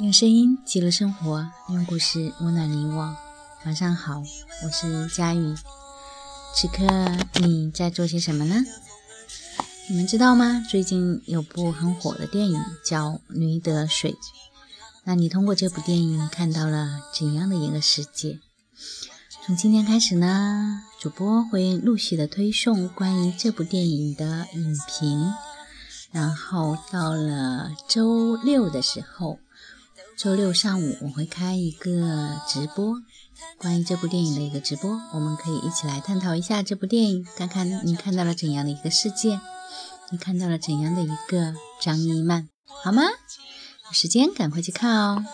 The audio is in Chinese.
用声音记录生活，用故事温暖你我。晚上好，我是佳宇。此刻你在做些什么呢？你们知道吗？最近有部很火的电影叫《驴得水》。那你通过这部电影看到了怎样的一个世界？从今天开始呢，主播会陆续的推送关于这部电影的影评。然后到了周六的时候，周六上午我会开一个直播，关于这部电影的一个直播，我们可以一起来探讨一下这部电影，看看你看到了怎样的一个世界，你看到了怎样的一个张一曼，好吗？有时间赶快去看哦。